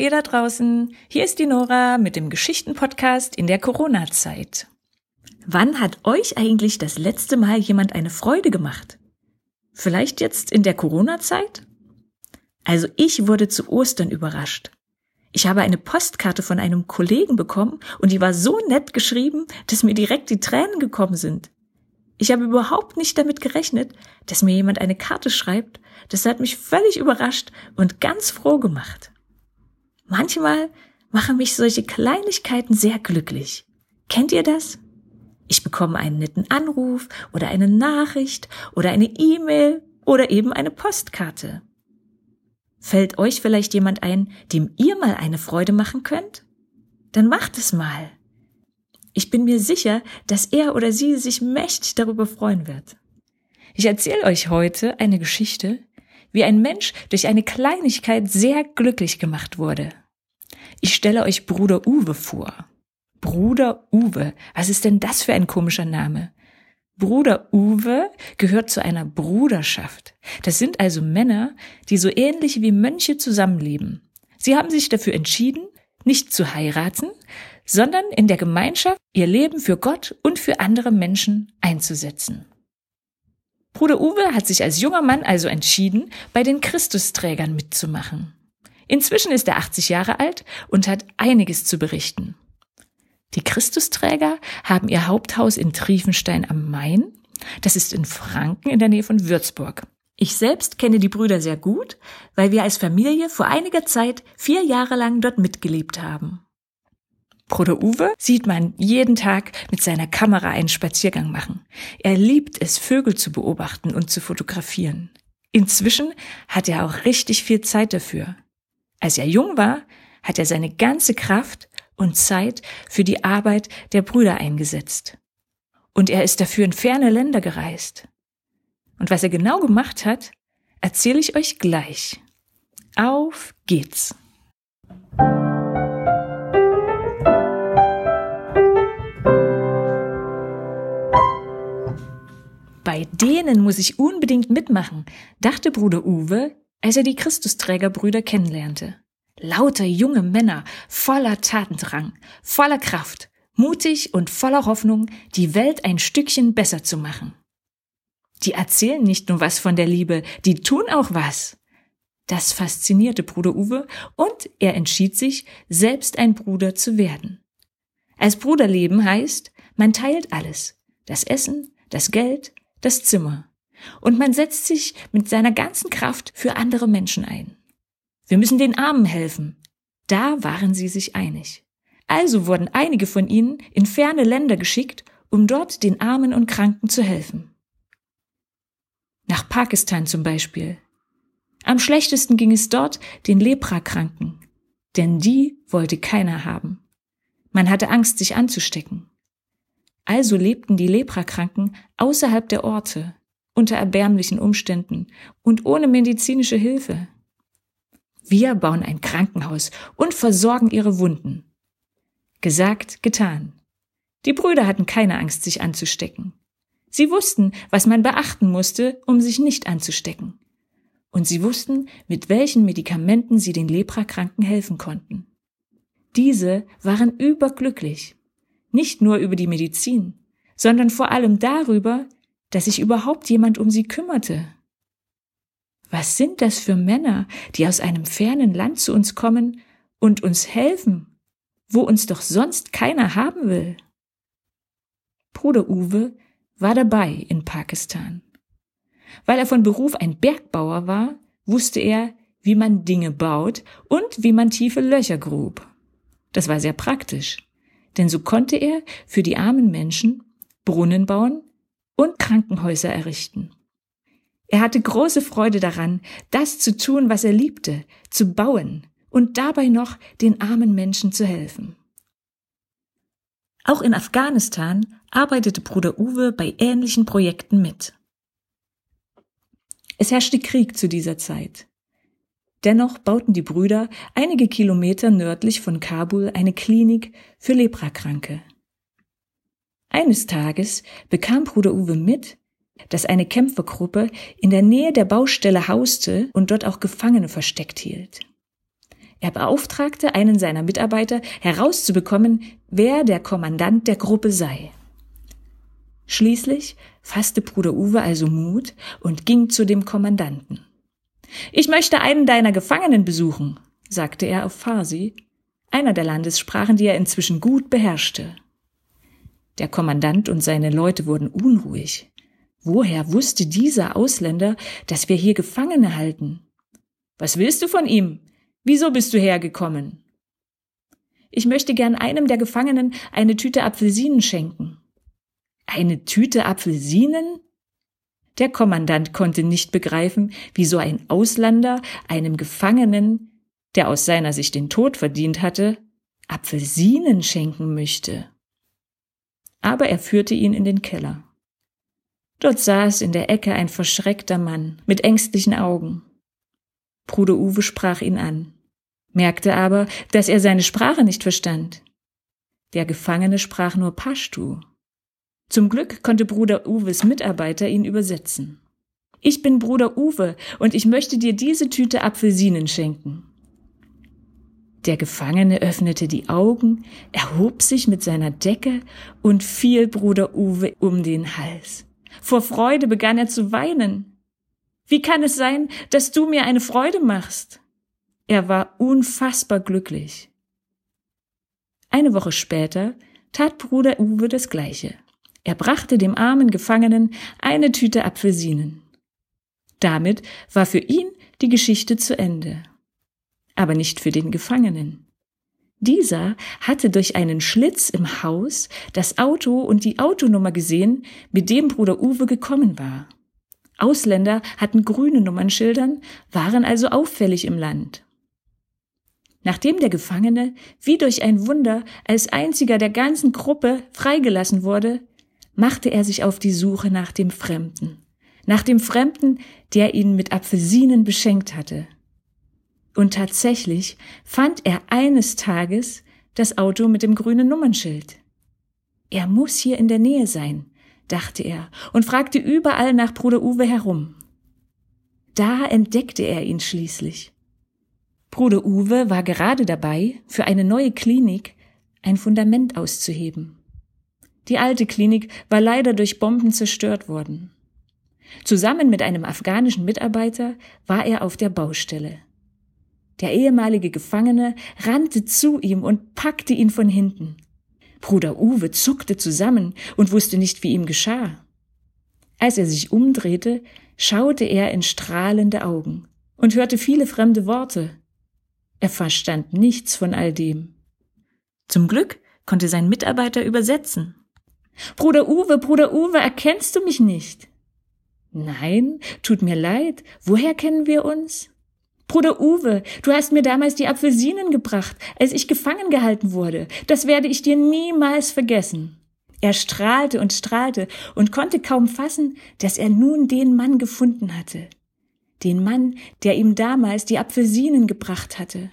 Ihr da draußen, hier ist die Nora mit dem Geschichtenpodcast in der Corona-Zeit. Wann hat euch eigentlich das letzte Mal jemand eine Freude gemacht? Vielleicht jetzt in der Corona-Zeit? Also ich wurde zu Ostern überrascht. Ich habe eine Postkarte von einem Kollegen bekommen und die war so nett geschrieben, dass mir direkt die Tränen gekommen sind. Ich habe überhaupt nicht damit gerechnet, dass mir jemand eine Karte schreibt. Das hat mich völlig überrascht und ganz froh gemacht. Manchmal machen mich solche Kleinigkeiten sehr glücklich. Kennt ihr das? Ich bekomme einen netten Anruf oder eine Nachricht oder eine E-Mail oder eben eine Postkarte. Fällt euch vielleicht jemand ein, dem ihr mal eine Freude machen könnt? Dann macht es mal. Ich bin mir sicher, dass er oder sie sich mächtig darüber freuen wird. Ich erzähle euch heute eine Geschichte, wie ein Mensch durch eine Kleinigkeit sehr glücklich gemacht wurde. Ich stelle euch Bruder Uwe vor. Bruder Uwe, was ist denn das für ein komischer Name? Bruder Uwe gehört zu einer Bruderschaft. Das sind also Männer, die so ähnlich wie Mönche zusammenleben. Sie haben sich dafür entschieden, nicht zu heiraten, sondern in der Gemeinschaft ihr Leben für Gott und für andere Menschen einzusetzen. Bruder Uwe hat sich als junger Mann also entschieden, bei den Christusträgern mitzumachen. Inzwischen ist er 80 Jahre alt und hat einiges zu berichten. Die Christusträger haben ihr Haupthaus in Triefenstein am Main. Das ist in Franken in der Nähe von Würzburg. Ich selbst kenne die Brüder sehr gut, weil wir als Familie vor einiger Zeit vier Jahre lang dort mitgelebt haben. Bruder Uwe sieht man jeden Tag mit seiner Kamera einen Spaziergang machen. Er liebt es, Vögel zu beobachten und zu fotografieren. Inzwischen hat er auch richtig viel Zeit dafür. Als er jung war, hat er seine ganze Kraft und Zeit für die Arbeit der Brüder eingesetzt. Und er ist dafür in ferne Länder gereist. Und was er genau gemacht hat, erzähle ich euch gleich. Auf geht's! Bei denen muss ich unbedingt mitmachen, dachte Bruder Uwe, als er die Christusträgerbrüder kennenlernte. Lauter junge Männer voller Tatendrang, voller Kraft, mutig und voller Hoffnung, die Welt ein Stückchen besser zu machen. Die erzählen nicht nur was von der Liebe, die tun auch was. Das faszinierte Bruder Uwe und er entschied sich, selbst ein Bruder zu werden. Als Bruderleben heißt, man teilt alles. Das Essen, das Geld, das Zimmer. Und man setzt sich mit seiner ganzen Kraft für andere Menschen ein. Wir müssen den Armen helfen. Da waren sie sich einig. Also wurden einige von ihnen in ferne Länder geschickt, um dort den Armen und Kranken zu helfen. Nach Pakistan zum Beispiel. Am schlechtesten ging es dort den Leprakranken, denn die wollte keiner haben. Man hatte Angst, sich anzustecken. Also lebten die Leprakranken außerhalb der Orte, unter erbärmlichen Umständen und ohne medizinische Hilfe. Wir bauen ein Krankenhaus und versorgen ihre Wunden. Gesagt, getan. Die Brüder hatten keine Angst, sich anzustecken. Sie wussten, was man beachten musste, um sich nicht anzustecken. Und sie wussten, mit welchen Medikamenten sie den Leprakranken helfen konnten. Diese waren überglücklich. Nicht nur über die Medizin, sondern vor allem darüber, dass sich überhaupt jemand um sie kümmerte. Was sind das für Männer, die aus einem fernen Land zu uns kommen und uns helfen, wo uns doch sonst keiner haben will? Bruder Uwe war dabei in Pakistan. Weil er von Beruf ein Bergbauer war, wusste er, wie man Dinge baut und wie man tiefe Löcher grub. Das war sehr praktisch, denn so konnte er für die armen Menschen Brunnen bauen und Krankenhäuser errichten. Er hatte große Freude daran, das zu tun, was er liebte, zu bauen und dabei noch den armen Menschen zu helfen. Auch in Afghanistan arbeitete Bruder Uwe bei ähnlichen Projekten mit. Es herrschte Krieg zu dieser Zeit. Dennoch bauten die Brüder einige Kilometer nördlich von Kabul eine Klinik für Leprakranke. Eines Tages bekam Bruder Uwe mit, dass eine Kämpfergruppe in der Nähe der Baustelle hauste und dort auch Gefangene versteckt hielt. Er beauftragte einen seiner Mitarbeiter herauszubekommen, wer der Kommandant der Gruppe sei. Schließlich fasste Bruder Uwe also Mut und ging zu dem Kommandanten. Ich möchte einen deiner Gefangenen besuchen, sagte er auf Farsi, einer der Landessprachen, die er inzwischen gut beherrschte. Der Kommandant und seine Leute wurden unruhig. Woher wusste dieser Ausländer, dass wir hier Gefangene halten? Was willst du von ihm? Wieso bist du hergekommen? Ich möchte gern einem der Gefangenen eine Tüte Apfelsinen schenken. Eine Tüte Apfelsinen? Der Kommandant konnte nicht begreifen, wieso ein Ausländer einem Gefangenen, der aus seiner Sicht den Tod verdient hatte, Apfelsinen schenken möchte. Aber er führte ihn in den Keller. Dort saß in der Ecke ein verschreckter Mann mit ängstlichen Augen. Bruder Uwe sprach ihn an, merkte aber, dass er seine Sprache nicht verstand. Der Gefangene sprach nur Pashtu. Zum Glück konnte Bruder Uwes Mitarbeiter ihn übersetzen. Ich bin Bruder Uwe und ich möchte dir diese Tüte Apfelsinen schenken. Der Gefangene öffnete die Augen, erhob sich mit seiner Decke und fiel Bruder Uwe um den Hals. Vor Freude begann er zu weinen. Wie kann es sein, dass du mir eine Freude machst? Er war unfassbar glücklich. Eine Woche später tat Bruder Uwe das Gleiche. Er brachte dem armen Gefangenen eine Tüte Apfelsinen. Damit war für ihn die Geschichte zu Ende aber nicht für den Gefangenen. Dieser hatte durch einen Schlitz im Haus das Auto und die Autonummer gesehen, mit dem Bruder Uwe gekommen war. Ausländer hatten grüne Nummernschildern, waren also auffällig im Land. Nachdem der Gefangene, wie durch ein Wunder, als einziger der ganzen Gruppe freigelassen wurde, machte er sich auf die Suche nach dem Fremden, nach dem Fremden, der ihn mit Apfelsinen beschenkt hatte. Und tatsächlich fand er eines Tages das Auto mit dem grünen Nummernschild. Er muss hier in der Nähe sein, dachte er und fragte überall nach Bruder Uwe herum. Da entdeckte er ihn schließlich. Bruder Uwe war gerade dabei, für eine neue Klinik ein Fundament auszuheben. Die alte Klinik war leider durch Bomben zerstört worden. Zusammen mit einem afghanischen Mitarbeiter war er auf der Baustelle. Der ehemalige Gefangene rannte zu ihm und packte ihn von hinten. Bruder Uwe zuckte zusammen und wusste nicht, wie ihm geschah. Als er sich umdrehte, schaute er in strahlende Augen und hörte viele fremde Worte. Er verstand nichts von all dem. Zum Glück konnte sein Mitarbeiter übersetzen. Bruder Uwe, Bruder Uwe, erkennst du mich nicht? Nein, tut mir leid, woher kennen wir uns? Bruder Uwe, du hast mir damals die Apfelsinen gebracht, als ich gefangen gehalten wurde. Das werde ich dir niemals vergessen. Er strahlte und strahlte und konnte kaum fassen, dass er nun den Mann gefunden hatte. Den Mann, der ihm damals die Apfelsinen gebracht hatte.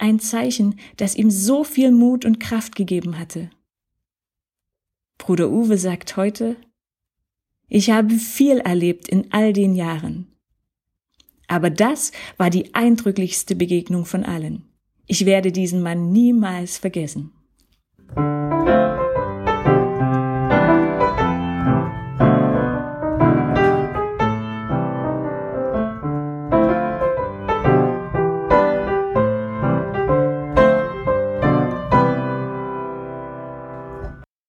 Ein Zeichen, das ihm so viel Mut und Kraft gegeben hatte. Bruder Uwe sagt heute, ich habe viel erlebt in all den Jahren. Aber das war die eindrücklichste Begegnung von allen. Ich werde diesen Mann niemals vergessen.